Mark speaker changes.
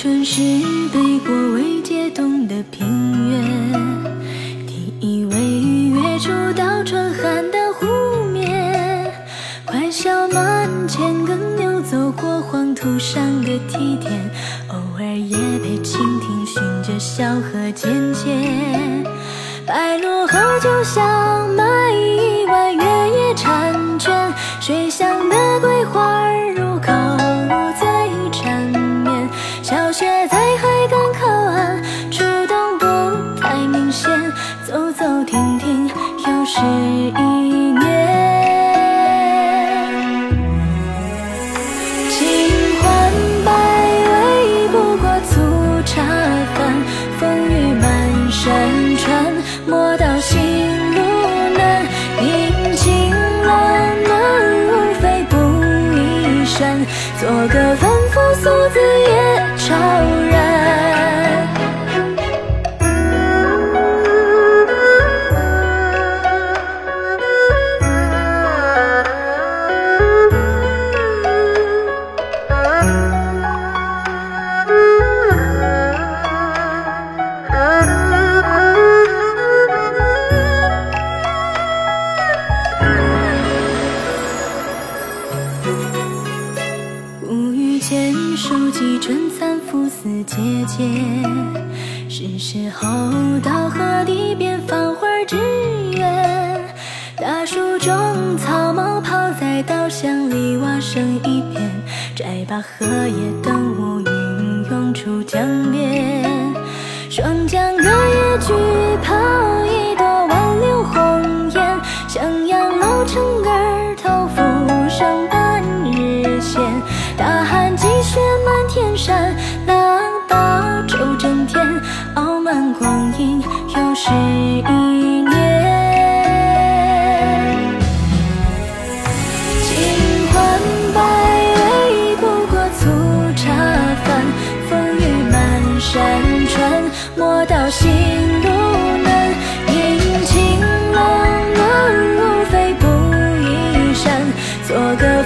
Speaker 1: 春是北国未解冻的平原，第一位月初到春寒的湖面，快笑满千耕牛走过黄土上的梯田，偶尔也被蜻蜓寻着小河渐渐。白露后就像走走停停又是一年。清欢百味不过粗茶饭，风雨满山川，莫道行路难。阴晴冷暖无非不一山，做个凡夫俗子也超然。收集春蚕赋丝节节，是时候到河堤边放花纸鸢。大树中草帽抛在稻香里，蛙声一片。摘罢荷叶，等乌云涌出江边。双江隔夜菊抛山，浪打舟震天，傲慢光阴又是一年。清欢百味不过粗茶饭，风雨满山川，莫道行路难。阴晴冷暖无非不一山，做个